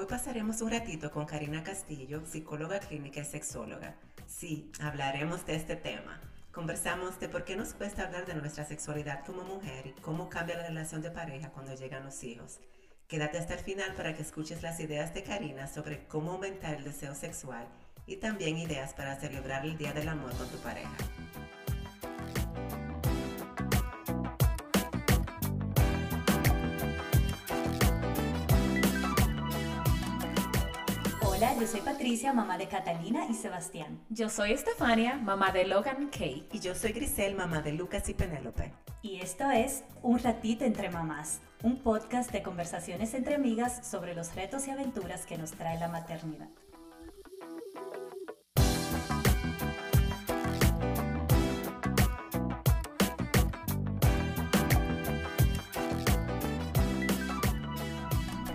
Hoy pasaremos un ratito con Karina Castillo, psicóloga clínica y sexóloga. Sí, hablaremos de este tema. Conversamos de por qué nos cuesta hablar de nuestra sexualidad como mujer y cómo cambia la relación de pareja cuando llegan los hijos. Quédate hasta el final para que escuches las ideas de Karina sobre cómo aumentar el deseo sexual y también ideas para celebrar el Día del Amor con tu pareja. Soy Patricia, mamá de Catalina y Sebastián. Yo soy Estefania, mamá de Logan Kay. Y yo soy Grisel, mamá de Lucas y Penélope. Y esto es Un ratito entre mamás, un podcast de conversaciones entre amigas sobre los retos y aventuras que nos trae la maternidad.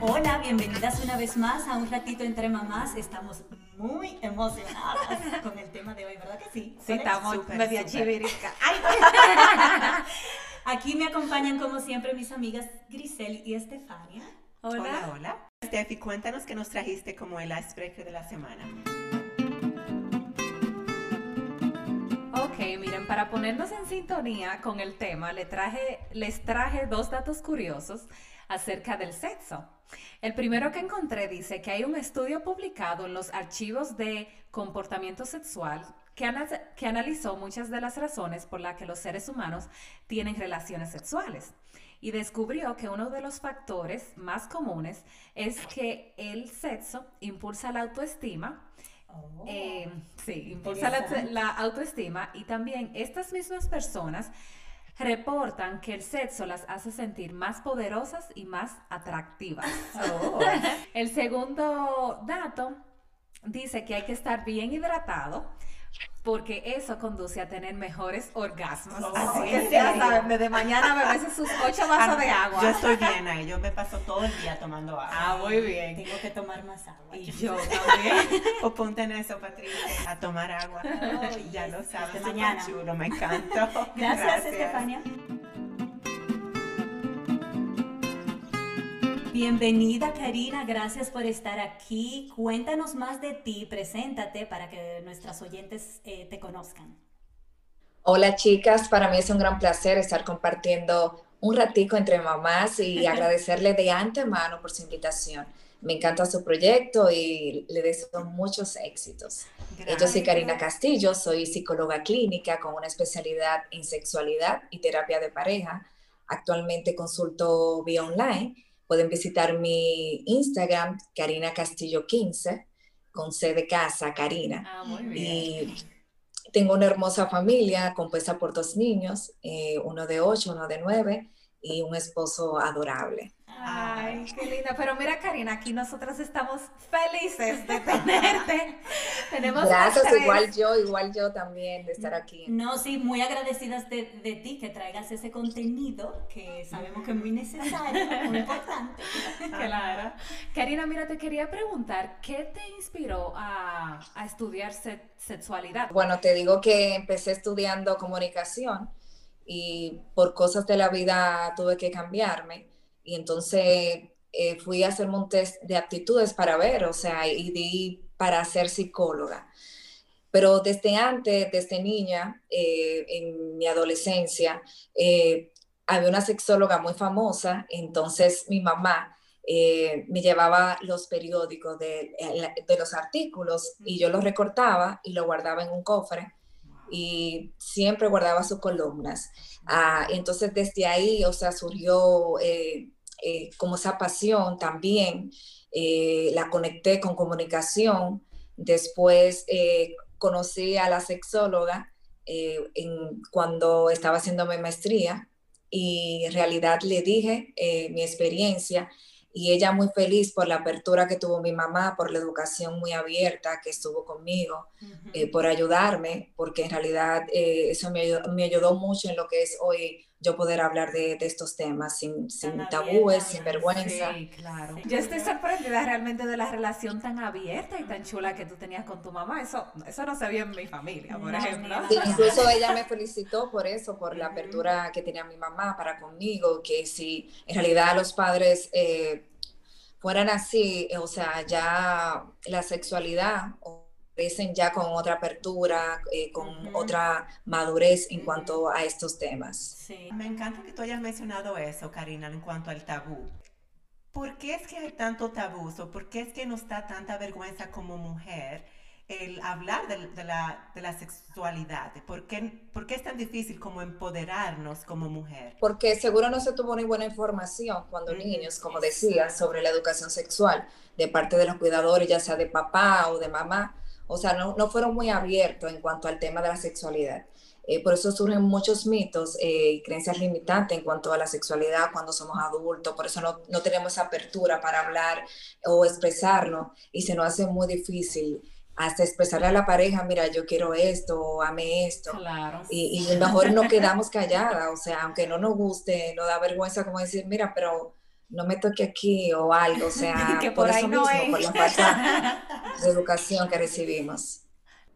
Hola, bienvenidas una vez más a un ratito entre mamás. Estamos muy emocionadas con el tema de hoy, ¿verdad que sí? Sí, estamos media chivirica. Aquí me acompañan como siempre mis amigas Grisel y Estefania. Hola, hola. Steffi, cuéntanos qué nos trajiste como el icebreaker de la semana. Ok, miren, para ponernos en sintonía con el tema, le traje, les traje dos datos curiosos acerca del sexo. El primero que encontré dice que hay un estudio publicado en los archivos de comportamiento sexual que, ana- que analizó muchas de las razones por las que los seres humanos tienen relaciones sexuales y descubrió que uno de los factores más comunes es que el sexo impulsa la autoestima, Oh. eh, sí, impulsa la autoestima y también estas mismas personas reportan que el sexo las hace sentir más poderosas y más atractivas. Oh. El segundo dato dice que hay que estar bien hidratado porque eso conduce a tener mejores orgasmos. Oh, Así ¿en que ya serio? saben, desde mañana beberse sus ocho vasos de agua. Yo estoy bien ahí, yo me paso todo el día tomando agua. Ah, muy bien. Tengo que tomar más agua. Y yo también. O ponte en eso, Patricia, a tomar agua. Oh, ya yes, lo sabes, mañana. chulo, me encantó. Gracias, Estefania. Bienvenida Karina, gracias por estar aquí. Cuéntanos más de ti, preséntate para que nuestras oyentes eh, te conozcan. Hola chicas, para mí es un gran placer estar compartiendo un ratico entre mamás y agradecerle de antemano por su invitación. Me encanta su proyecto y le deseo muchos éxitos. Eh, Yo soy Karina Castillo, soy psicóloga clínica con una especialidad en sexualidad y terapia de pareja. Actualmente consulto vía online. Pueden visitar mi Instagram, Karina Castillo 15, con C de casa, Karina. Ah, muy bien. Y tengo una hermosa familia compuesta por dos niños, eh, uno de ocho, uno de nueve, y un esposo adorable. Ay, qué linda. Pero mira, Karina, aquí nosotras estamos felices de tenerte. Tenemos Gracias, igual yo, igual yo también de estar aquí. No, sí, muy agradecidas de, de ti que traigas ese contenido que sabemos que es muy necesario, muy importante. Claro. Karina, mira, te quería preguntar, ¿qué te inspiró a, a estudiar se- sexualidad? Bueno, te digo que empecé estudiando comunicación y por cosas de la vida tuve que cambiarme y entonces eh, fui a hacerme un test de aptitudes para ver, o sea, y di para ser psicóloga. Pero desde antes, desde niña, eh, en mi adolescencia, eh, había una sexóloga muy famosa, entonces mi mamá eh, me llevaba los periódicos de, de los artículos y yo los recortaba y lo guardaba en un cofre y siempre guardaba sus columnas. Ah, entonces desde ahí, o sea, surgió eh, eh, como esa pasión también, eh, la conecté con comunicación, después conocí a la sexóloga en, cuando estaba haciendo mi maestría y en realidad le dije mi experiencia y ella muy feliz por la apertura que tuvo mi mamá, por la educación muy abierta que estuvo conmigo, eh, por ayudarme, porque en realidad eh, eso me ayudó, me ayudó mucho en lo que es hoy yo poder hablar de, de estos temas sin, tabúes, abierta, sin vergüenza. Sí, claro. Yo estoy sorprendida realmente de la relación tan abierta y tan chula que tú tenías con tu mamá. Eso, eso no se vio en mi familia, por No, ejemplo. Sí, incluso ella me felicitó por eso, por la apertura que tenía mi mamá para conmigo, que si en realidad los padres eh, fueran así, o sea, ya la sexualidad crecen ya con otra apertura, eh, con otra madurez en cuanto a estos temas. Sí. Me encanta que tú hayas mencionado eso, Karina, en cuanto al tabú. ¿Por qué es que hay tanto tabú o por qué es que nos da tanta vergüenza como mujer el hablar de, la, de la, sexualidad? ¿Por qué, ¿Por qué, es tan difícil como empoderarnos como mujer? Porque seguro no se tuvo ni buena información cuando niños, como decía, sobre la educación sexual de parte de los cuidadores, ya sea de papá o de mamá o sea, no, no fueron muy abiertos en cuanto al tema de la sexualidad. Eh, por eso surgen muchos mitos eh, y creencias limitantes en cuanto a la sexualidad cuando somos adultos, por eso no, no, tenemos esa apertura para hablar o expresarnos y se nos hace muy difícil hasta expresarle a la pareja, mira, yo quiero esto, o ame esto. Claro. Y, y mejor no quedamos calladas, o sea, aunque no nos guste, nos da vergüenza como decir, mira, pero no me toque aquí o algo, o sea, por, eso mismo, por la falta de educación que recibimos.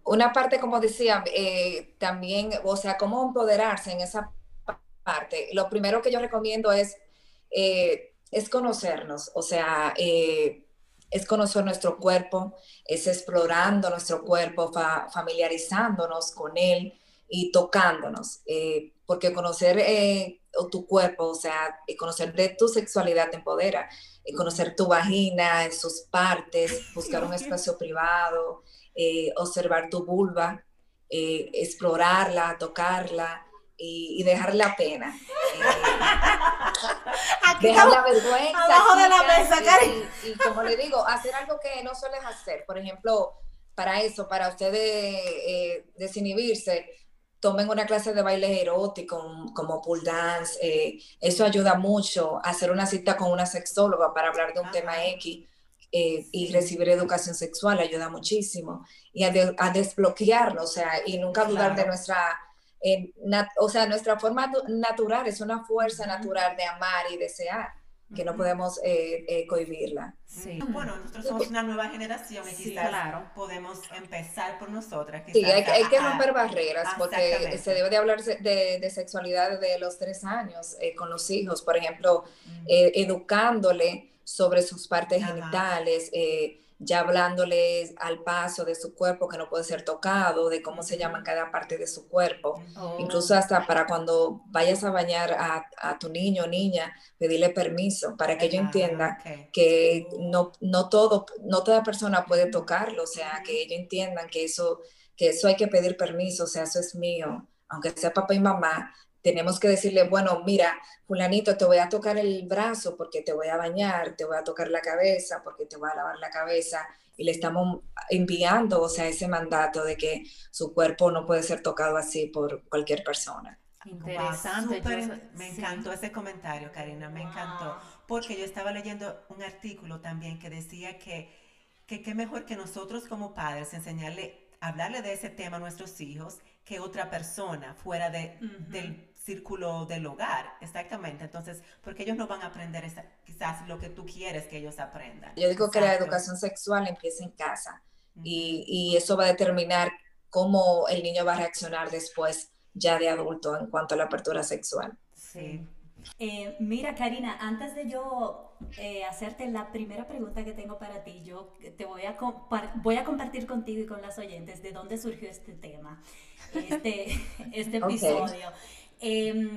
Una parte, como decía, eh, también, o sea, cómo empoderarse en esa parte. Lo primero que yo recomiendo es, eh, es conocernos, o sea, eh, es conocer nuestro cuerpo, es explorando nuestro cuerpo, familiarizándonos con él y tocándonos, porque conocer o tu cuerpo, o sea, conocer de tu sexualidad te empodera, conocer tu vagina, sus partes, buscar un espacio privado, eh, observar tu vulva, eh, explorarla, tocarla y, dejar la pena. Eh, dejar la vergüenza. Abajo de la mesa, y, y, como le digo, hacer algo que no sueles hacer. Por ejemplo, para eso, para ustedes desinhibirse, tomen una clase de baile erótico como pool dance. Eh, eso ayuda mucho a hacer una cita con una sexóloga para hablar de un tema X eh, y recibir educación sexual ayuda muchísimo. Y a, desbloquearlo, o sea, y nunca dudar de nuestra, eh, o sea, nuestra forma natural, es una fuerza natural de amar y desear que no podemos eh, eh, cohibirla. Sí. Bueno, nosotros somos una nueva generación y quizás podemos empezar por nosotras. sí, hay, que romper barreras porque se debe de hablar de, de sexualidad desde los tres años eh, con los hijos, por ejemplo, educándole sobre sus partes genitales, ya hablándoles al paso de su cuerpo que no puede ser tocado, de cómo se llama cada parte de su cuerpo, incluso hasta para cuando vayas a bañar a, tu niño o niña, pedirle permiso para que ellos entiendan que no, no, todo, no toda persona puede tocarlo, o sea, que ellos entiendan que eso, que eso hay que pedir permiso, o sea, eso es mío, aunque sea papá y mamá, tenemos que decirle, bueno, mira, fulanito, te voy a tocar el brazo porque te voy a bañar, te voy a tocar la cabeza porque te voy a lavar la cabeza. Y le estamos enviando, o sea, ese mandato de que su cuerpo no puede ser tocado así por cualquier persona. Interesante. me encantó ese comentario, Karina, me encantó. Porque yo estaba leyendo un artículo también que decía que qué mejor que nosotros como padres enseñarle, hablarle de ese tema a nuestros hijos que otra persona fuera de, del círculo del hogar, exactamente. Entonces, porque ellos no van a aprender quizás lo que tú quieres que ellos aprendan. Yo digo que la educación sexual empieza en casa y, y, eso va a determinar cómo el niño va a reaccionar después ya de adulto en cuanto a la apertura sexual. Sí. Eh, mira, Karina, antes de yo eh, hacerte la primera pregunta que tengo para ti, yo te voy a, voy a compartir contigo y con las oyentes de dónde surgió este tema, este, este episodio. Em,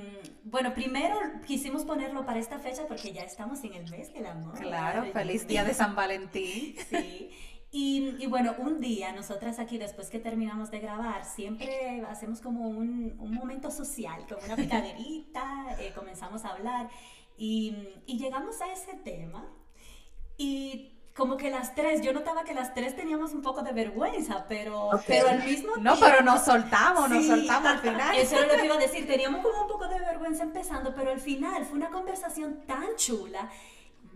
bueno, primero quisimos ponerlo para esta fecha porque ya estamos en el mes del amor. Claro, feliz día de San Valentín. Sí. Y, bueno, un día nosotras aquí, después que terminamos de grabar, siempre hacemos como un, un momento social, como una picaderita, eh, comenzamos a hablar y, y llegamos a ese tema. Y como que las tres, yo notaba que las tres teníamos un poco de vergüenza, pero, pero al mismo tiempo... No, pero nos soltamos, nos soltamos al final. Eso es lo que iba a decir, teníamos como un poco de vergüenza empezando, pero al final fue una conversación tan chula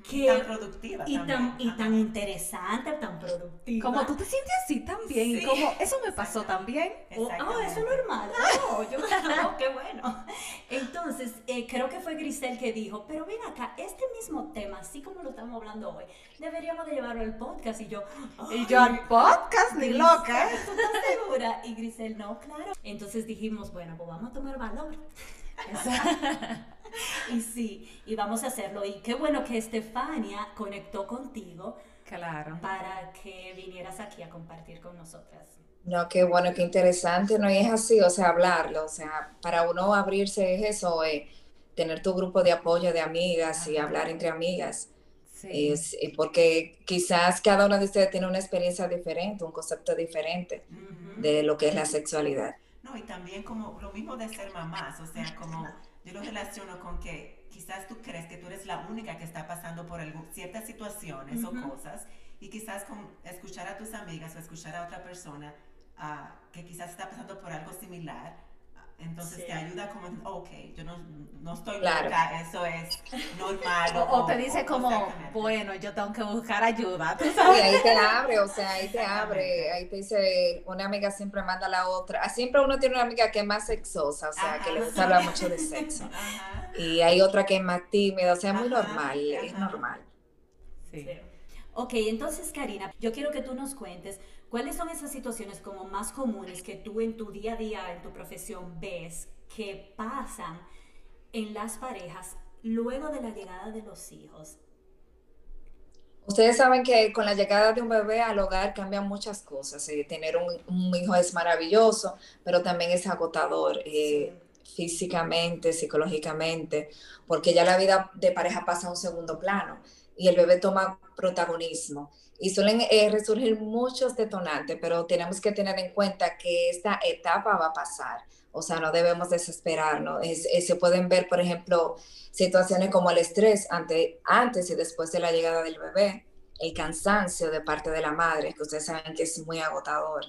que, tan productiva y tan, y tan interesante, tan productiva. Como tú te sientes así también, como eso me pasó también. Oh, oh, eso es normal. Oh, yo, oh, qué bueno. Entonces, eh, creo que fue Grisel que dijo, pero ven acá, este mismo tema, así como lo estamos hablando hoy, deberíamos de llevarlo al podcast. Y yo, y yo al podcast, ni loca. ¿Tú estás segura? Y Grisel, no, claro. Entonces dijimos, bueno, pues vamos a tomar valor y sí, y vamos a hacerlo. Y qué bueno que Estefania conectó contigo. Claro. Para que vinieras aquí a compartir con nosotras. No, qué bueno, qué interesante, ¿no? Y es así, o sea, hablarlo, o sea, para uno abrirse es eso, eh, tener tu grupo de apoyo de amigas y hablar entre amigas. Sí. Eh, porque quizás cada una de ustedes tiene una experiencia diferente, un concepto diferente de lo que es la sexualidad. No, y también como lo mismo de ser mamás, o sea, como yo lo relaciono con que quizás tú crees que tú eres la única que está pasando por ciertas situaciones o cosas, y quizás con escuchar a tus amigas o escuchar a otra persona uh, que quizás está pasando por algo similar, entonces te ayuda como, ok, yo no, no estoy claro. loca, eso es normal. O, te dice como, bueno, yo tengo que buscar ayuda. ¿tú sabes? ahí te abre, o sea, ahí te abre, ahí te dice, una amiga siempre manda a la otra. Ah, siempre uno tiene una amiga que es más sexosa, o sea, que le gusta hablar mucho de sexo. Y hay otra que es más tímida, o sea, es muy normal, es normal. Sí. Ok, entonces Karina, yo quiero que tú nos cuentes ¿Cuáles son esas situaciones como más comunes que tú en tu día a día, en tu profesión, ves que pasan en las parejas luego de la llegada de los hijos? Ustedes saben que con la llegada de un bebé al hogar cambian muchas cosas. Eh, tener un, hijo es maravilloso, pero también es agotador eh, físicamente, psicológicamente, porque ya la vida de pareja pasa a un segundo plano y el bebé toma protagonismo y suelen eh, resurgir muchos detonantes, pero tenemos que tener en cuenta que esta etapa va a pasar. O sea, no debemos desesperarnos. se pueden ver, por ejemplo, situaciones como el estrés ante, antes y después de la llegada del bebé, el cansancio de parte de la madre, que ustedes saben que es muy agotador,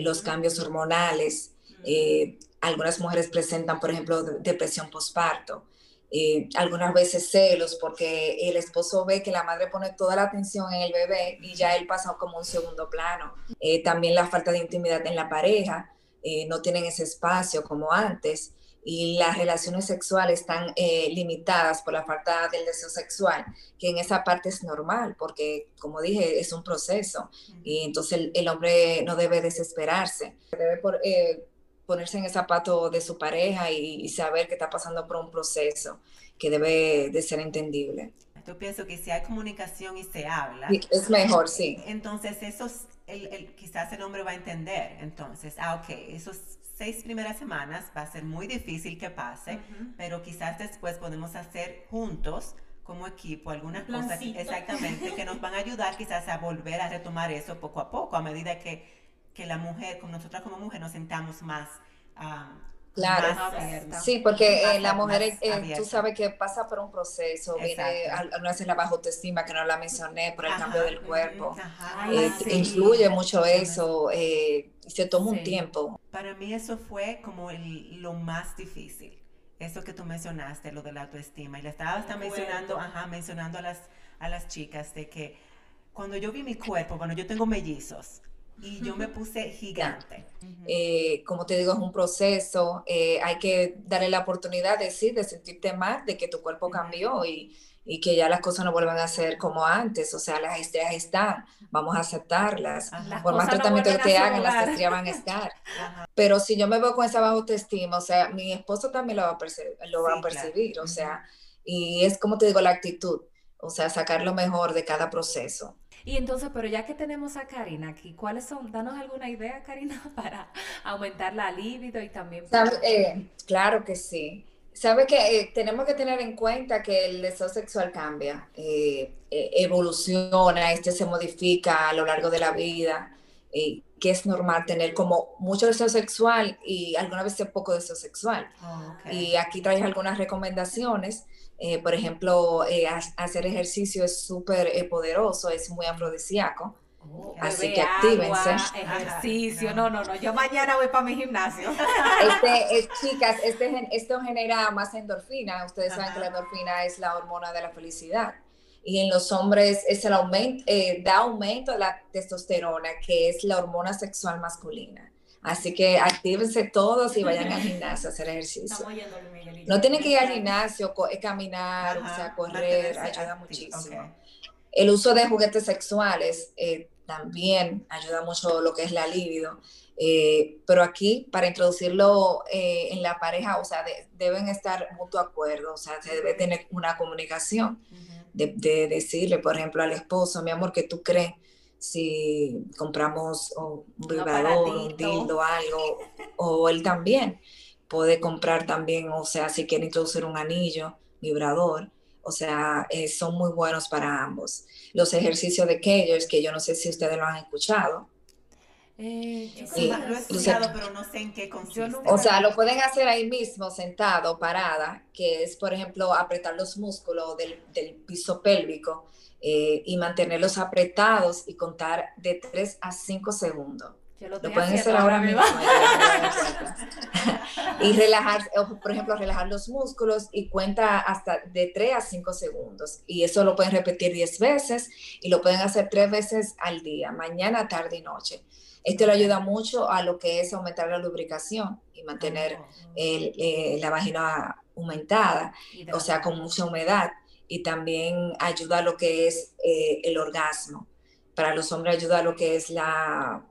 los cambios hormonales. Eh, algunas mujeres presentan, por ejemplo, depresión postparto. Eh, algunas veces celos porque el esposo ve que la madre pone toda la atención en el bebé y ya él pasa como un segundo plano. Eh, también la falta de intimidad en la pareja, eh, no tienen ese espacio como antes y las relaciones sexuales están limitadas por la falta del deseo sexual, que en esa parte es normal porque, como dije, es un proceso. Y entonces el, hombre no debe desesperarse, debe por, ponerse en el zapato de su pareja y, saber que está pasando por un proceso que debe de ser entendible. Yo pienso que si hay comunicación y se habla. Es mejor, sí. Entonces, esos, el, quizás el hombre va a entender. Entonces, ah, ok, esos seis primeras semanas va a ser muy difícil que pase, pero quizás después podemos hacer juntos como equipo algunas cosas exactamente que nos van a ayudar quizás a volver a retomar eso poco a poco a medida que que la mujer, con nosotras como mujer, nos sentamos más... Claro, sí, porque eh, la mujer, eh, tú sabes que pasa por un proceso, viene algunas veces la baja autoestima, que no la mencioné, por el cambio del cuerpo, eh, influye mucho eso, y se toma un tiempo. Para mí eso fue como lo más difícil, eso que tú mencionaste, lo de la autoestima, y le estaba hasta mencionando, ajá, mencionando a las, a las chicas de que cuando yo vi mi cuerpo, bueno, yo tengo mellizos, y yo me puse gigante. Eh, como te digo, es un proceso, eh, hay que darle la oportunidad de sí, de sentirte mal, de que tu cuerpo cambió y, y, que ya las cosas no vuelvan a ser como antes, o sea, las estrellas están, vamos a aceptarlas, por más tratamiento que te hagan, las estrellas van a estar. Pero si yo me veo con esa baja autoestima, o sea, mi esposo también lo va a percibir, lo va a percibir o sea, y es como te digo, la actitud, o sea, sacar lo mejor de cada proceso. Y entonces, pero ya que tenemos a Karina aquí, ¿cuáles son? Danos alguna idea, Karina, para aumentar la libido y también... Eh, claro que sí. Sabe que eh, tenemos que tener en cuenta que el deseo sexual cambia, eh, evoluciona, este se modifica a lo largo de la vida, que es normal tener como mucho deseo sexual y alguna vez poco deseo sexual. Oh, y aquí traes algunas recomendaciones eh, por ejemplo, eh, hacer ejercicio es súper eh, poderoso, es muy afrodisíaco. Oh, así que actívense. ejercicio, no, no, no. Yo mañana voy para mi gimnasio. Este, chicas, este, esto genera más endorfina. Ustedes saben que la endorfina es la hormona de la felicidad. Y en los hombres es el aumento, da aumento de la testosterona, que es la hormona sexual masculina. Así que actívense todos y vayan al gimnasio a hacer ejercicio. No tienen que ir al gimnasio, caminar, o sea, correr, ayuda muchísimo. El uso de juguetes sexuales eh, también ayuda mucho lo que es la libido. Eh, pero aquí, para introducirlo eh, en la pareja, o sea, deben estar mutuo acuerdo, o sea, se debe tener una comunicación de, decirle, por ejemplo, al esposo, mi amor, que tú crees? Si compramos un vibrador, un dildo, algo, o él también puede comprar también, o sea, si quiere introducir un anillo, vibrador, o sea, eh, son muy buenos para ambos. Los ejercicios de Kegels, que yo no sé si ustedes lo han escuchado. Eh, sí, lo he escuchado, pero no sé en qué consiste. O sea, lo pueden hacer ahí mismo, sentado, parada, que es, por ejemplo, apretar los músculos del, del piso pélvico eh, y mantenerlos apretados y contar de 3 a 5 segundos. Lo, pueden hacer ahora mismo. y relajar, por ejemplo, relajar los músculos y cuenta hasta de 3 a 5 segundos. Y eso lo pueden repetir 10 veces y lo pueden hacer 3 veces al día, mañana, tarde y noche. Esto le ayuda mucho a lo que es aumentar la lubricación y mantener ah, eh, la vagina aumentada, o sea, con mucha humedad. Y también ayuda a lo que es eh, el orgasmo. Para los hombres ayuda a lo que es la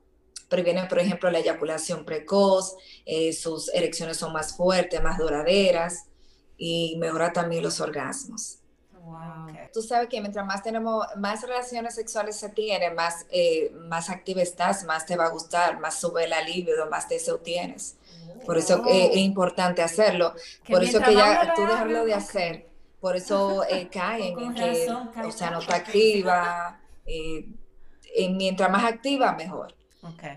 previene, por ejemplo, la eyaculación precoz, eh, sus erecciones son más fuertes, más duraderas y mejora también los orgasmos. Tú sabes que mientras más tenemos, más relaciones sexuales se tienen, más, eh, más activa estás, más te va a gustar, más sube la libido, más deseo tienes. Por eso es importante hacerlo. por eso que ya tú dejarlo de hacer. Por eso eh, caen en que, o sea, no está activa. mientras más activa, mejor.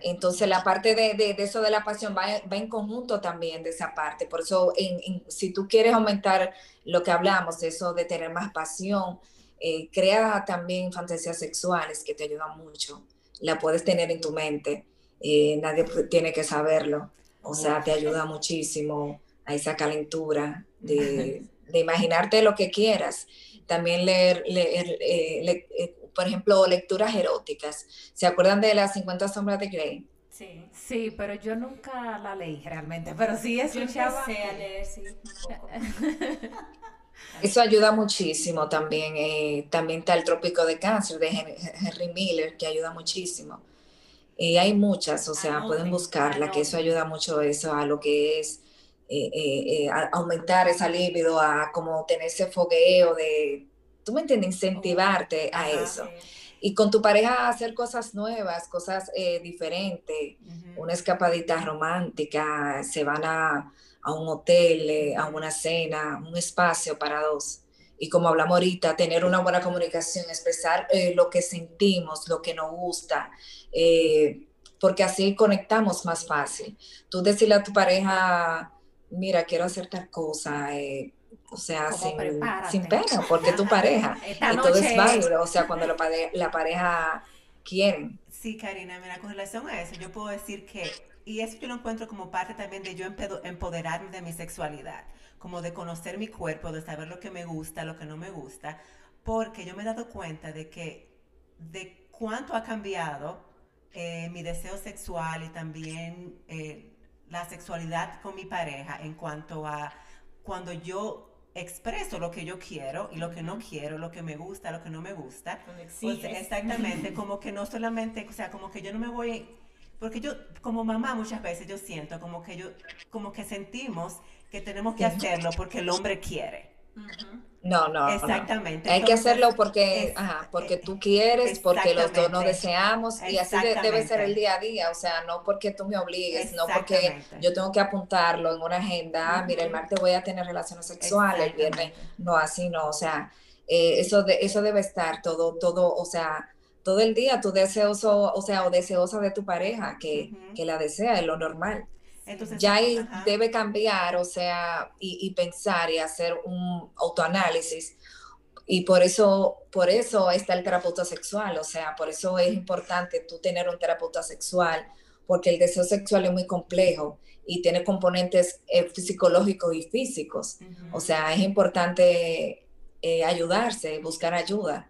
Entonces la parte de, de, eso de la pasión va, va, en conjunto también de esa parte. Por eso, en, si tú quieres aumentar lo que hablamos, eso de tener más pasión, eh, crea también fantasías sexuales que te ayudan mucho. La puedes tener en tu mente, eh, nadie tiene que saberlo. O sea, te ayuda muchísimo a esa calentura de, de imaginarte lo que quieras. También leer, leer eh, por ejemplo, lecturas eróticas. ¿Se acuerdan de las 50 sombras de Grey? Sí, sí, pero yo nunca la leí realmente, pero sí escuchaba. Yo a leer, sí, Eso ayuda muchísimo también. Eh, también está el Trópico de Cáncer de Henry Miller, que ayuda muchísimo. Y hay muchas, o sea, pueden buscarla, que eso ayuda mucho eso a lo que es eh, eh, aumentar esa libido, a como tener ese fogueo de tú me entiendes, incentivarte a eso. Y con tu pareja hacer cosas nuevas, cosas eh, diferentes, una escapadita romántica, se van a, un hotel, eh, a una cena, un espacio para dos. Y como hablamos ahorita, tener una buena comunicación, expresar eh, lo que sentimos, lo que nos gusta, porque así conectamos más fácil. Tú decirle a tu pareja, mira, quiero hacer tal cosa, o sea, sin, sin, pena, porque tu pareja. y todo es válido, o sea, cuando la, la pareja quiere. Sí, Karina, mira, con relación a eso, yo puedo decir que, y eso yo lo encuentro como parte también de yo empoderarme de mi sexualidad, como de conocer mi cuerpo, de saber lo que me gusta, lo que no me gusta, porque yo me he dado cuenta de que, de cuánto ha cambiado eh, mi deseo sexual y también eh, la sexualidad con mi pareja en cuanto a cuando yo expreso lo que yo quiero y lo que no quiero, lo que me gusta, lo que no me gusta. Pues, exactamente, como que no solamente, o sea, como que yo no me voy, porque yo como mamá muchas veces yo siento como que yo, como que sentimos que tenemos que hacerlo porque el hombre quiere. No, no. Exactamente. Hay que hacerlo porque, ajá, porque tú quieres, porque los dos nos deseamos y así debe ser el día a día. O sea, no porque tú me obligues, no porque yo tengo que apuntarlo en una agenda. Ah, mira, el martes voy a tener relaciones sexuales, el viernes no, así no. O sea, eh, eso, de, eso debe estar todo, todo, o sea, todo el día tú deseoso, o sea, o deseosa de tu pareja que, que la desea, es lo normal. Entonces, ya ahí debe cambiar, o sea, y, pensar y hacer un autoanálisis. Y por eso, por eso está el terapeuta sexual, o sea, por eso es importante tú tener un terapeuta sexual, porque el deseo sexual es muy complejo y tiene componentes eh, psicológicos y físicos. O sea, es importante eh, ayudarse, buscar ayuda.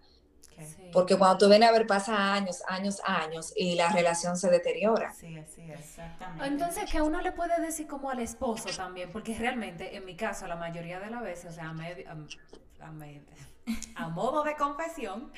Porque cuando tú vienes a ver, pasa años, años, años y la relación se deteriora. Sí, así Exactamente. Entonces, que uno le puede decir como al esposo también, porque realmente, en mi caso, la mayoría de las veces, o sea, a, a modo de confesión,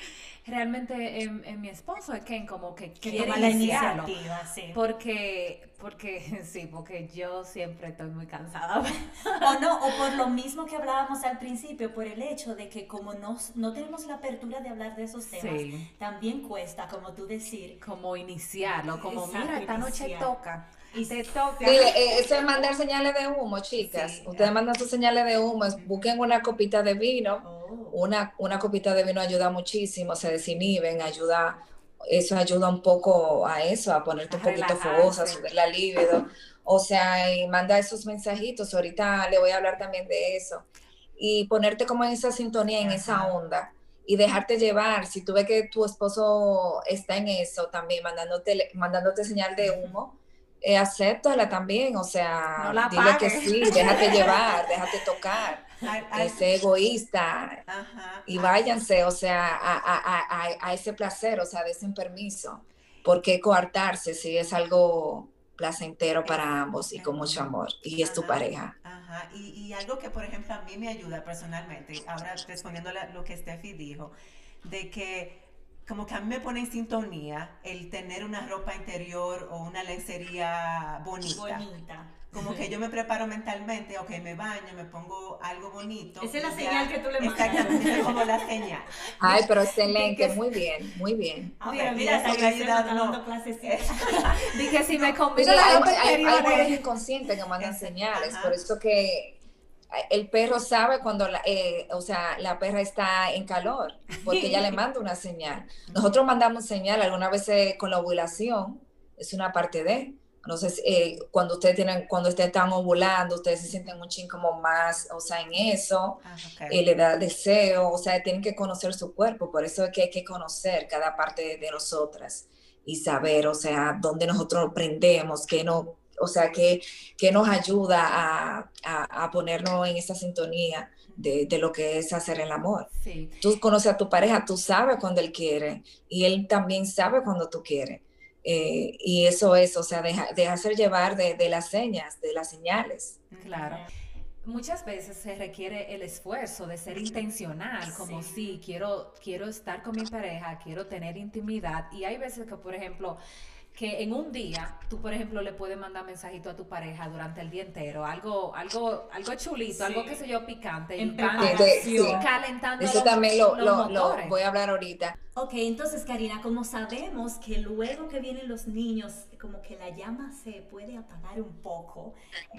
realmente en, mi esposo es quien como que, quiere la iniciativa, sí. Porque, porque, sí, porque yo siempre estoy muy cansada. o no, o por lo mismo que hablábamos al principio, por el hecho de que como no, no tenemos la apertura de hablar de esos temas, también cuesta, como tú decir. Como iniciarlo, como mira, esta noche toca. Y se toca. Sí, eh, eso es mandar señales de humo, chicas. Ustedes mandan sus señales de humo, busquen una copita de vino. Oh. Una, una copita de vino ayuda muchísimo, se desinhiben, ayuda, eso ayuda un poco a eso, a ponerte un poquito fogosa, a subir la libido. O sea, y manda esos mensajitos. Ahorita le voy a hablar también de eso. Y ponerte como en esa sintonía, en esa onda y dejarte llevar. Si tú ves que tu esposo está en eso también, mandándote, mandándote señal de humo, eh, acéptala también, o sea, dile que sí, déjate llevar, déjate tocar, sé egoísta y váyanse, o sea, a, a, a, ese placer, o sea, ese permiso. ¿Por qué coartarse si es algo placentero para ambos y con mucho amor y es tu pareja? Ajá. Y, y, algo que, por ejemplo, a mí me ayuda personalmente, ahora respondiendo a lo que Steffi dijo, de que como que a mí me pone en sintonía el tener una ropa interior o una lencería bonita. Bonita. Como que yo me preparo mentalmente, ok, me baño, me pongo algo bonito. Esa es la señal que tú le mandas. Exactamente, como la señal. Ay, pero excelente, muy bien, muy bien. mira, mira, está ayudando, no. clases. Dije, si me interior. Hay, hay inconscientes que mandan señales, por eso que el perro sabe cuando, la, eh, o sea, la perra está en calor, porque ella le manda una señal. Nosotros mandamos señal algunas veces con la ovulación, es una parte de, no sé, eh, cuando ustedes tienen, cuando ustedes están ovulando, ustedes se sienten un ching como más, o sea, en eso, ah, eh, le da deseo, o sea, tienen que conocer su cuerpo, por eso es que hay que conocer cada parte de nosotras y saber, o sea, dónde nosotros prendemos, qué no o sea, que, que nos ayuda a, a, ponernos en esa sintonía de, de, lo que es hacer el amor. Tú conoces a tu pareja, tú sabes cuando él quiere y él también sabe cuando tú quieres. Eh, y eso es, o sea, deja, dejarse llevar de, de, las señas, de las señales. Claro. Muchas veces se requiere el esfuerzo de ser intencional, como si quiero, quiero estar con mi pareja, quiero tener intimidad. Y hay veces que, por ejemplo, que en un día tú, por ejemplo, le puedes mandar mensajito a tu pareja durante el día entero, algo, algo, algo chulito, algo que se yo picante, en sí, calentando. Eso también lo, lo, voy a hablar ahorita. Ok, entonces Karina, como sabemos que luego que vienen los niños, como que la llama se puede apagar un poco,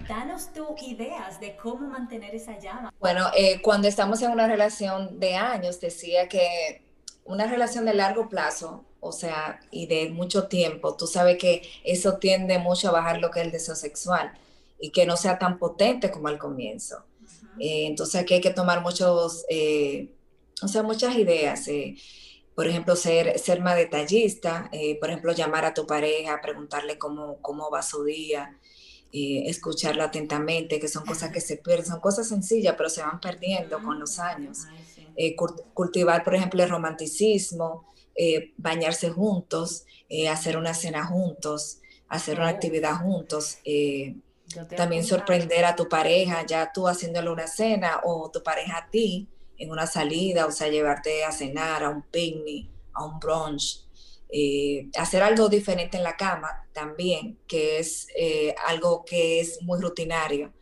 danos tú ideas de cómo mantener esa llama. Bueno, eh, cuando estamos en una relación de años, decía que una relación de largo plazo o sea, y de mucho tiempo, tú sabes que eso tiende mucho a bajar lo que es el deseo sexual y que no sea tan potente como al comienzo. Eh, entonces aquí hay que tomar muchos, eh, o sea, muchas ideas. Eh, por ejemplo, ser, ser más detallista, por ejemplo, llamar a tu pareja, preguntarle cómo, cómo va su día, escucharla atentamente, que son cosas que se pierden, son cosas sencillas, pero se van perdiendo con los años. Cultivar, por ejemplo, el romanticismo, eh, bañarse juntos, eh, hacer una cena juntos, hacer una actividad juntos. Eh, también sorprender a tu pareja, ya tú haciéndole una cena o tu pareja a ti en una salida, o sea, llevarte a cenar, a un picnic, a un brunch. hacer algo diferente en la cama también, que es algo que es muy rutinario.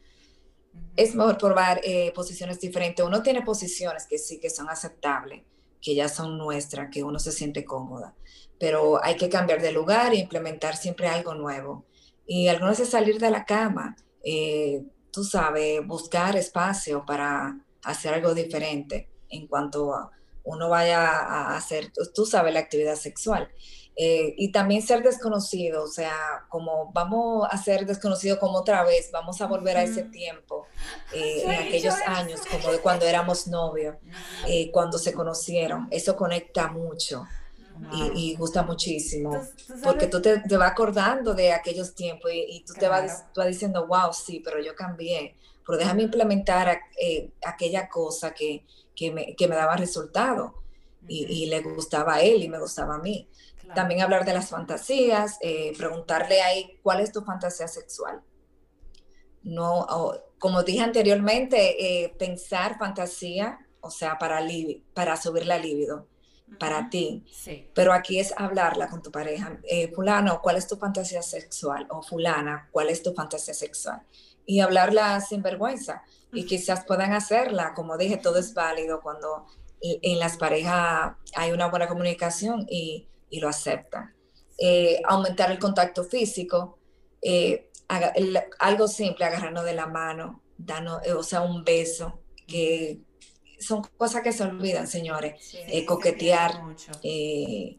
Es mejor probar posiciones diferentes. Uno tiene posiciones que sí que son aceptables, que ya son nuestras, que uno se siente cómoda. Pero hay que cambiar de lugar e implementar siempre algo nuevo. Y algunas es salir de la cama, eh, tú sabes, buscar espacio para hacer algo diferente en cuanto a uno vaya a hacer, tú sabes, la actividad sexual. Eh, y también ser desconocido, o sea, como vamos a ser desconocido como otra vez, vamos a volver a ese tiempo, eh, en aquellos años, como de cuando éramos novios, eh, cuando se conocieron, eso conecta mucho. Y, gusta muchísimo, porque tú te, te, vas acordando de aquellos tiempos y, tú te vas, tú vas diciendo, wow, sí, pero yo cambié, pero déjame implementar aquella cosa que, que, me, que me daba resultado y, y, le gustaba a él y me gustaba a mí. También hablar de las fantasías, eh, preguntarle ahí cuál es tu fantasía sexual. No, como dije anteriormente, eh, pensar fantasía, o sea, para, para subir la libido para ti. Sí. Pero aquí es hablarla con tu pareja. Eh, fulano, ¿cuál es tu fantasía sexual? O fulana, ¿cuál es tu fantasía sexual? Y hablarla sin vergüenza. Y quizás puedan hacerla. Como dije, todo es válido cuando en las parejas hay una buena comunicación y, y lo aceptan. Eh, aumentar el contacto físico, eh, algo simple, agarrarnos de la mano, darnos, o sea, un beso, que son cosas que se olvidan, señores. Eh, coquetear, eh,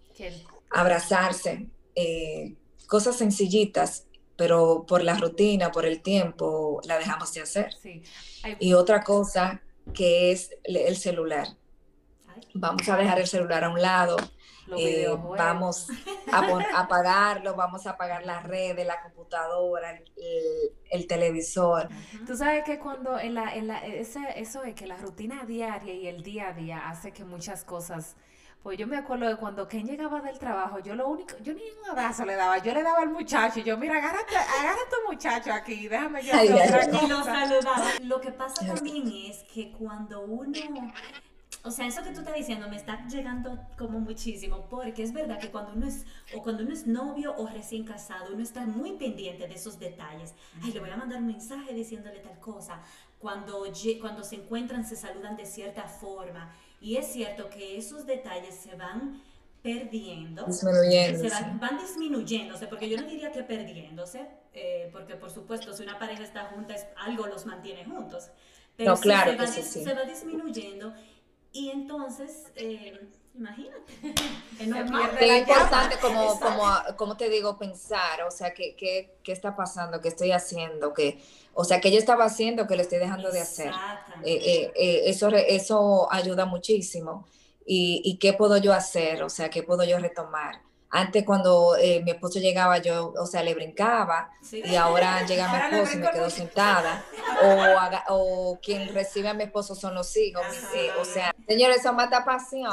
abrazarse, eh, cosas sencillitas, pero por la rutina, por el tiempo, la dejamos de hacer. Y otra cosa que es el celular. Vamos a dejar el celular a un lado, eh, vamos a, apagarlo, vamos a apagar las redes, la computadora, el, televisor. Tú sabes que cuando en la, en la, ese, eso es que la rutina diaria y el día a día hace que muchas cosas... Pues yo me acuerdo de cuando Ken llegaba del trabajo, yo lo único, yo ni un abrazo le daba, yo le daba al muchacho, y yo, mira, agárrate, agarra a tu muchacho aquí, déjame yo otra cosa. Y lo saludaba. Lo que pasa también es que cuando uno o sea, eso que tú estás diciendo me está llegando como muchísimo, porque es verdad que cuando uno es, o cuando uno es novio o recién casado, uno está muy pendiente de esos detalles. Ay, le voy a mandar un mensaje diciéndole tal cosa. Cuando, cuando se encuentran se saludan de cierta forma. Y es cierto que esos detalles se van perdiendo. Disminuyéndose. Se van, disminuyéndose, porque yo no diría que perdiéndose, eh, porque por supuesto si una pareja está junta, es, algo los mantiene juntos. Pero no, claro se, va, sí. se va disminuyendo y entonces, eh, imagínate, es importante, como, como, como te digo, pensar, o sea, ¿qué, qué, qué está pasando? ¿Qué estoy haciendo? que o sea, ¿qué yo estaba haciendo que lo estoy dejando de hacer? Eh, eh, eh, eso, eso ayuda muchísimo. ¿Y, ¿Y qué puedo yo hacer? O sea, ¿qué puedo yo retomar? Antes cuando eh, mi esposo llegaba, yo, o sea, le brincaba y ahora llega mi esposo y me quedo sentada. O, o, quien recibe a mi esposo son los hijos. Eh, o sea, señores, eso mata pasión.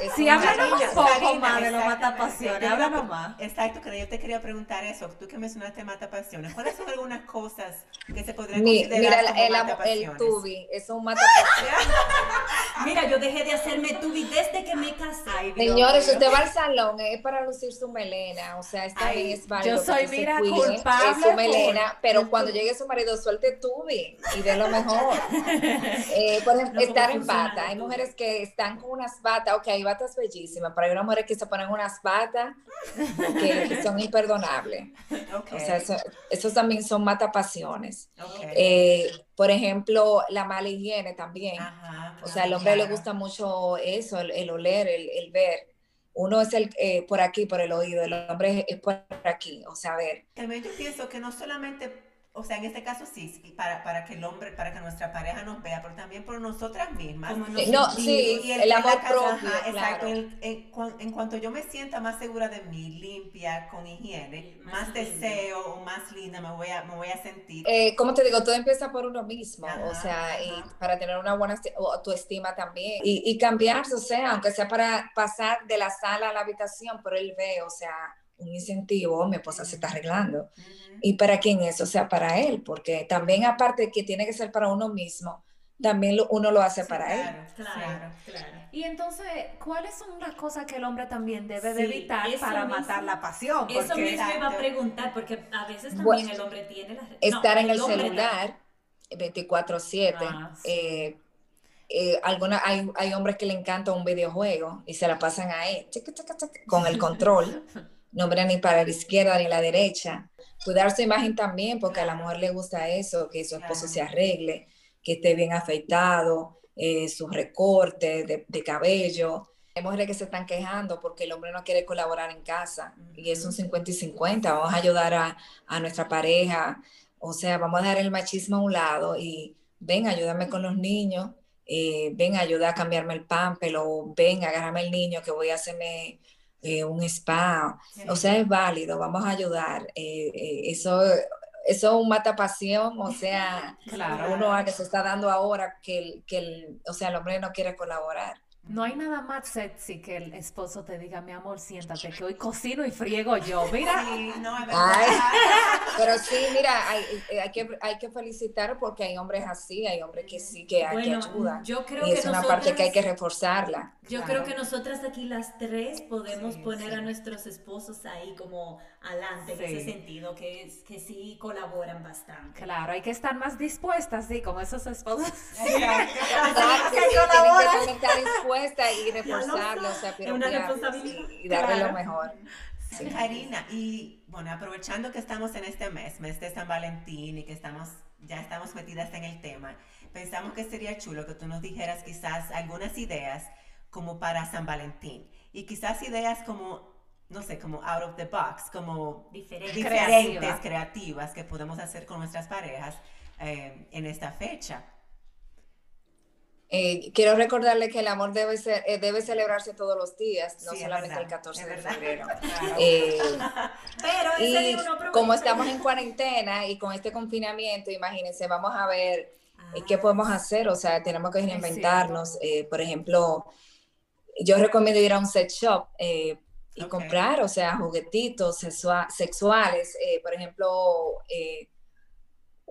Eh, sí, háblanos un poco más de lo mata pasión. Háblanos más. Exacto, que yo te quería preguntar eso. Tú que mencionaste mata pasiones, ¿cuáles son algunas cosas que se podrían considerar mira, como el, mata el tubi, eso es un mata pasiones. mira, yo dejé de hacerme tubi desde que me casé. Señores, usted va al salón, es para lucir su melena, o sea, está bien, es válido. Yo soy, mira, culpable. su melena, pero cuando llegue su marido, suelte tubi y de lo mejor. Eh, por ejemplo, estar en bata. Hay mujeres que están con unas batas, ok, hay batas bellísimas, pero hay unas mujeres que se ponen unas batas que, son imperdonables. O sea, eso, también son matapasiones. Eh, por ejemplo, la mala higiene también. o sea, al hombre le gusta mucho eso, el, oler, el ver uno es el eh, por aquí, por el oído, el hombre es, por aquí, o sea, a ver. También yo pienso que no solamente o sea, en este caso sí, para, para que el hombre, para que nuestra pareja nos vea, pero también por nosotras mismas. no, sí, el, amor propio. Exacto, en, cuanto yo me sienta más segura de mí, limpia, con higiene, más, deseo o más linda me voy a, me voy a sentir. Eh, como te digo, todo empieza por uno mismo, o sea, y para tener una buena autoestima también. Y, y cambiarse, o sea, aunque sea para pasar de la sala a la habitación, pero él ve, o sea, un incentivo, mi esposa se está arreglando. ¿Y para quién es? O sea, para él, porque también aparte que tiene que ser para uno mismo, también uno lo hace para él. Claro, claro. Y entonces, ¿cuáles son las cosas que el hombre también debe de evitar para matar la pasión? Porque, eso mismo iba a preguntar, porque a veces también el hombre tiene la... Estar en el, celular 24/7. Ah, eh, eh, alguna, hay, hay hombres que le encanta un videojuego y se la pasan ahí con el control. no ni para la izquierda ni la derecha. Cuidar su imagen también, porque a la mujer le gusta eso, que su esposo se arregle, que esté bien afeitado, eh, sus recortes de, cabello. Hay mujeres que se están quejando porque el hombre no quiere colaborar en casa y es un 50 y 50. Vamos a ayudar a, a nuestra pareja. O sea, vamos a dar el machismo a un lado y ven, ayúdame con los niños. Eh, ven, ayuda a cambiarme el pelo, ven, agárrame el niño que voy a hacerme eh, un spa, o sea, es válido, vamos a ayudar. Eh, eh, eso, eso es un matapasión, o sea, uno a que se está dando ahora que, el, que el, o sea, el hombre no quiere colaborar. No hay nada más sexy que el esposo te diga, mi amor, siéntate, que hoy cocino y friego yo. Mira. Sí, no, es verdad. pero sí, mira, hay, hay, que, hay que felicitar porque hay hombres así, hay hombres que sí, que, hay que ayudan. Yo creo y que es una parte que hay que reforzarla. Yo creo que nosotras aquí las tres podemos poner a nuestros esposos ahí como adelante en ese sentido, que, es, que sí colaboran bastante. Claro, hay que estar más dispuestas, sí, como esos esposos. Sí, sí, que estar dispuesta y reforzarlo, o sea, pero y, darle lo mejor. Sí. Karina, y bueno, aprovechando que estamos en este mes, mes de San Valentín y que estamos, ya estamos metidas en el tema, pensamos que sería chulo que tú nos dijeras quizás algunas ideas como para San Valentín. Y quizás ideas como, no sé, como out of the box, como diferentes, diferentes creativas que podemos hacer con nuestras parejas eh, en esta fecha. Eh, quiero recordarle que el amor debe, ser, eh, debe celebrarse todos los días, no solamente el 14 de febrero. Pero y como estamos en cuarentena y con este confinamiento, imagínense, vamos a ver qué ah. podemos hacer, o sea, tenemos que reinventarnos. por ejemplo, yo recomiendo ir a un sex shop eh, y comprar, o sea, juguetitos sexuales, eh, por ejemplo, eh,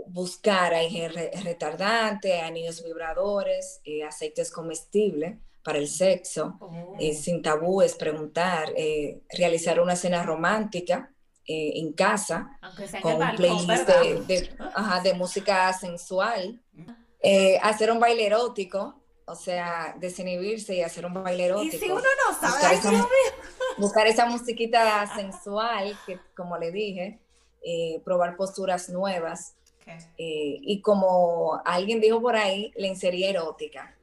buscar hay retardante, anillos vibradores, aceites comestibles para el sexo, oh. sin tabúes, preguntar, realizar una cena romántica. en casa con un playlist de, de, música sensual, hacer un baile erótico, o sea, desinhibirse y hacer un baile erótico. Y si uno no sabe, buscar esa, buscar esa musiquita sensual, que como le dije, eh, probar posturas nuevas. Eh, y como alguien dijo por ahí, lencería erótica.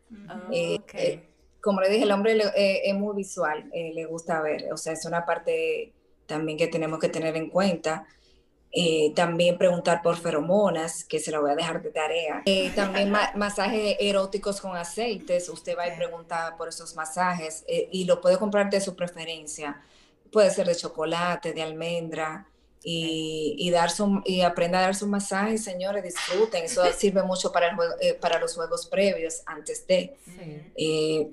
Eh, como le dije, el hombre es muy visual, le gusta ver, o sea, es una parte también que tenemos que tener en cuenta. Eh, también preguntar por feromonas, que se lo voy a dejar de tarea. Eh, también masajes eróticos con aceites, usted va y pregunta por esos masajes eh, y lo puede comprar de su preferencia. Puede ser de chocolate, de almendra. Y, dar su, y aprenda a dar su masaje, señores, disfruten. Eso sirve mucho para, el para los juegos previos, antes de.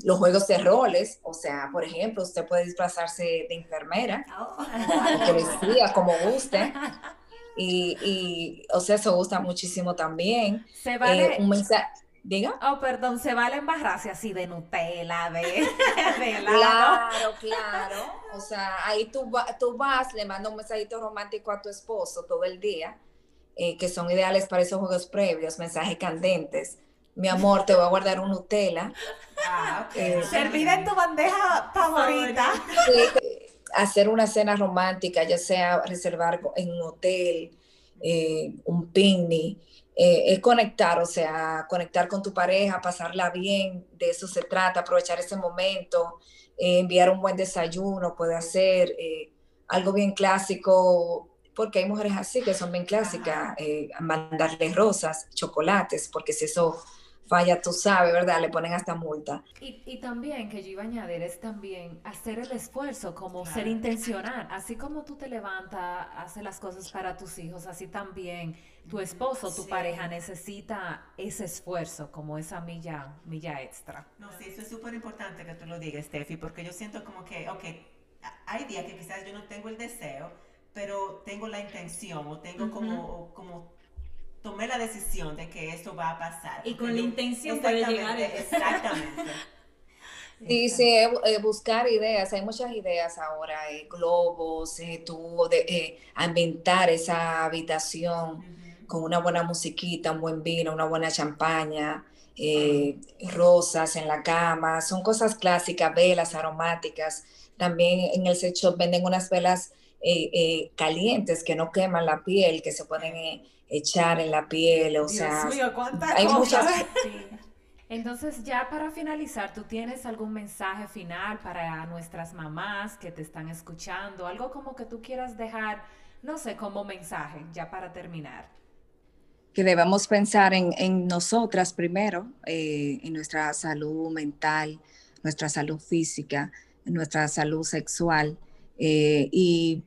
los juegos de roles, o sea, por ejemplo, usted puede disfrazarse de enfermera, oh. policía, como guste. Y, y, o sea, eso gusta muchísimo también. Se vale. Eh, un mensaje. Diga. Oh, perdón, se vale embarrarse así de Nutella, de, de Claro, claro. O sea, ahí tú, tú vas, le mandas un mensajito romántico a tu esposo todo el día, eh, que son ideales para esos juegos previos, mensajes candentes. Mi amor, te voy a guardar un Nutella. Ah, ok. Eh, Servida en tu bandeja favorita. Sí, hacer una cena romántica, ya sea reservar en un hotel, eh, un picnic, eh, es conectar, o sea, conectar con tu pareja, pasarla bien, de eso se trata, aprovechar ese momento, eh, enviar un buen desayuno, puede hacer algo bien clásico, porque hay mujeres así que son bien clásicas, mandarles rosas, chocolates, porque si eso falla, tú sabes, ¿verdad? Le ponen hasta multa. Y, y también, que yo iba a añadir, es también hacer el esfuerzo, como ser intencional. Así como tú te levantas, haces las cosas para tus hijos, así también tu esposo, tu pareja necesita ese esfuerzo, como esa milla, milla extra. No, sí, eso es súper importante que tú lo digas, Steffi, porque yo siento como que, ok, hay días que quizás yo no tengo el deseo, pero tengo la intención o tengo como, como tomé la decisión de que esto va a pasar. Y con la intención de llegar. Exactamente. Sí, sí, eh, buscar ideas, hay muchas ideas ahora, eh, globos, eh, tú de, ambientar esa habitación con una buena musiquita, un buen vino, una buena champaña, rosas en la cama, son cosas clásicas, velas aromáticas. También en el set shop venden unas velas calientes que no queman la piel, que se pueden echar en la piel, o sea, hay muchas... Entonces, ya para finalizar, ¿tú tienes algún mensaje final para nuestras mamás que te están escuchando? Algo como que tú quieras dejar, no sé, como mensaje, ya para terminar. Que debemos pensar en, nosotras primero, eh, en nuestra salud mental, nuestra salud física, nuestra salud sexual eh, y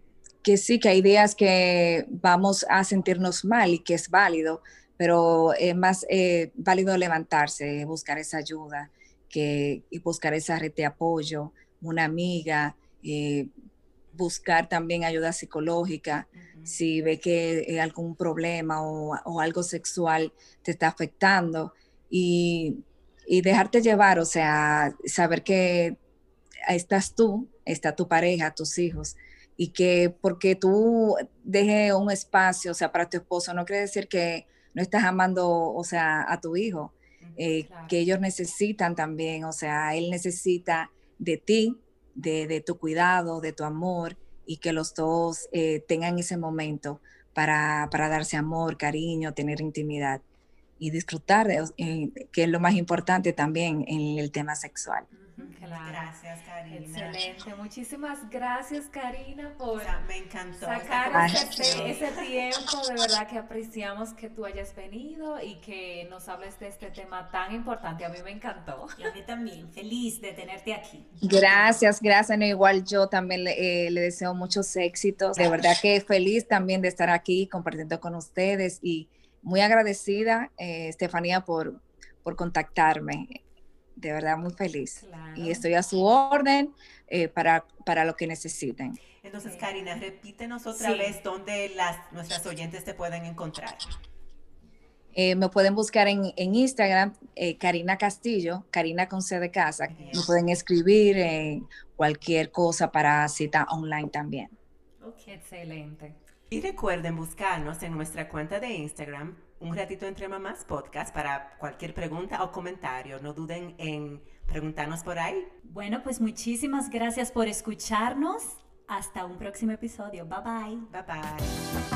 que sí, que hay días que vamos a sentirnos mal y que es válido, pero es más eh, válido levantarse, buscar esa ayuda que y buscar esa red de apoyo, una amiga, eh, buscar también ayuda psicológica, si ve que algún problema o, algo sexual te está afectando y, y, dejarte llevar, o sea, saber que estás tú, está tu pareja, tus hijos, y que porque tú dejes un espacio, o sea, para tu esposo, no quiere decir que no estás amando, o sea, a tu hijo, eh, que ellos necesitan también, o sea, él necesita de ti, de, tu cuidado, de tu amor, y que los dos eh, tengan ese momento para, para, darse amor, cariño, tener intimidad y disfrutar, de, eh, que es lo más importante también en el tema sexual. Gracias, Karina. Excelente. Muchísimas gracias, Karina, por me encantó sacar ese, ese, tiempo. De verdad que apreciamos que tú hayas venido y que nos hables de este tema tan importante. A mí me encantó. Y a mí también. Feliz de tenerte aquí. Gracias, gracias. igual yo también le, eh, le deseo muchos éxitos. De verdad que feliz también de estar aquí compartiendo con ustedes y muy agradecida, eh, Estefanía, por, por contactarme de verdad muy feliz. Y estoy a su orden eh, para, para lo que necesiten. Entonces, Karina, repítenos otra vez dónde las, nuestras oyentes te pueden encontrar. Eh, me pueden buscar en, en Instagram, eh, Karina Castillo, Karina con C de casa. Me pueden escribir cualquier cosa para cita online también. Excelente. Y recuerden buscarnos en nuestra cuenta de Instagram, un ratito entre mamás podcast para cualquier pregunta o comentario. No duden en preguntarnos por ahí. Bueno, pues muchísimas gracias por escucharnos. Hasta un próximo episodio. Bye bye. Bye bye.